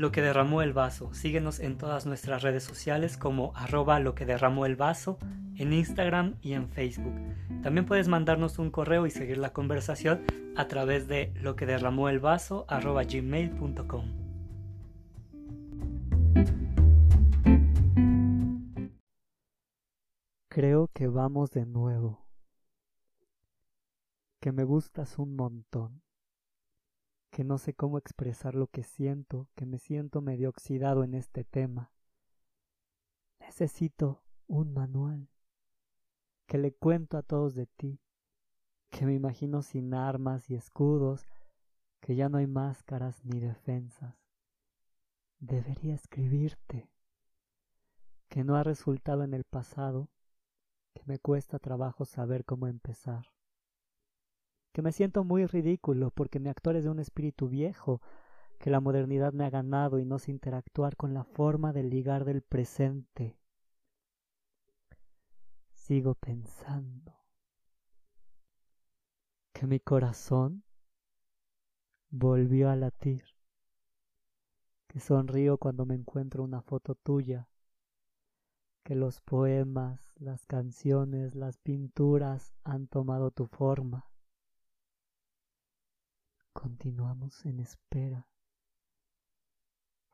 Lo que derramó el vaso. Síguenos en todas nuestras redes sociales como arroba lo que derramó el vaso, en Instagram y en Facebook. También puedes mandarnos un correo y seguir la conversación a través de lo que derramó el vaso gmail.com. Creo que vamos de nuevo. Que me gustas un montón que no sé cómo expresar lo que siento, que me siento medio oxidado en este tema. Necesito un manual, que le cuento a todos de ti, que me imagino sin armas y escudos, que ya no hay máscaras ni defensas. Debería escribirte, que no ha resultado en el pasado, que me cuesta trabajo saber cómo empezar que me siento muy ridículo porque mi actor es de un espíritu viejo, que la modernidad me ha ganado y no sé interactuar con la forma de ligar del presente. Sigo pensando que mi corazón volvió a latir, que sonrío cuando me encuentro una foto tuya, que los poemas, las canciones, las pinturas han tomado tu forma Continuamos en espera.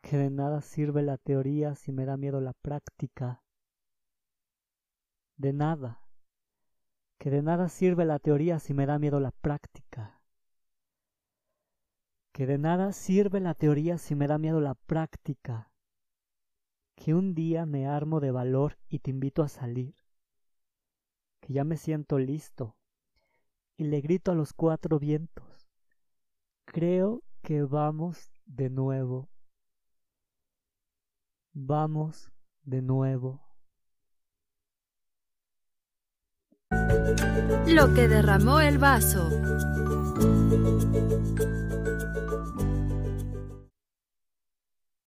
Que de nada sirve la teoría si me da miedo la práctica. De nada. Que de nada sirve la teoría si me da miedo la práctica. Que de nada sirve la teoría si me da miedo la práctica. Que un día me armo de valor y te invito a salir. Que ya me siento listo y le grito a los cuatro vientos Creo que vamos de nuevo. Vamos de nuevo. Lo que derramó el vaso.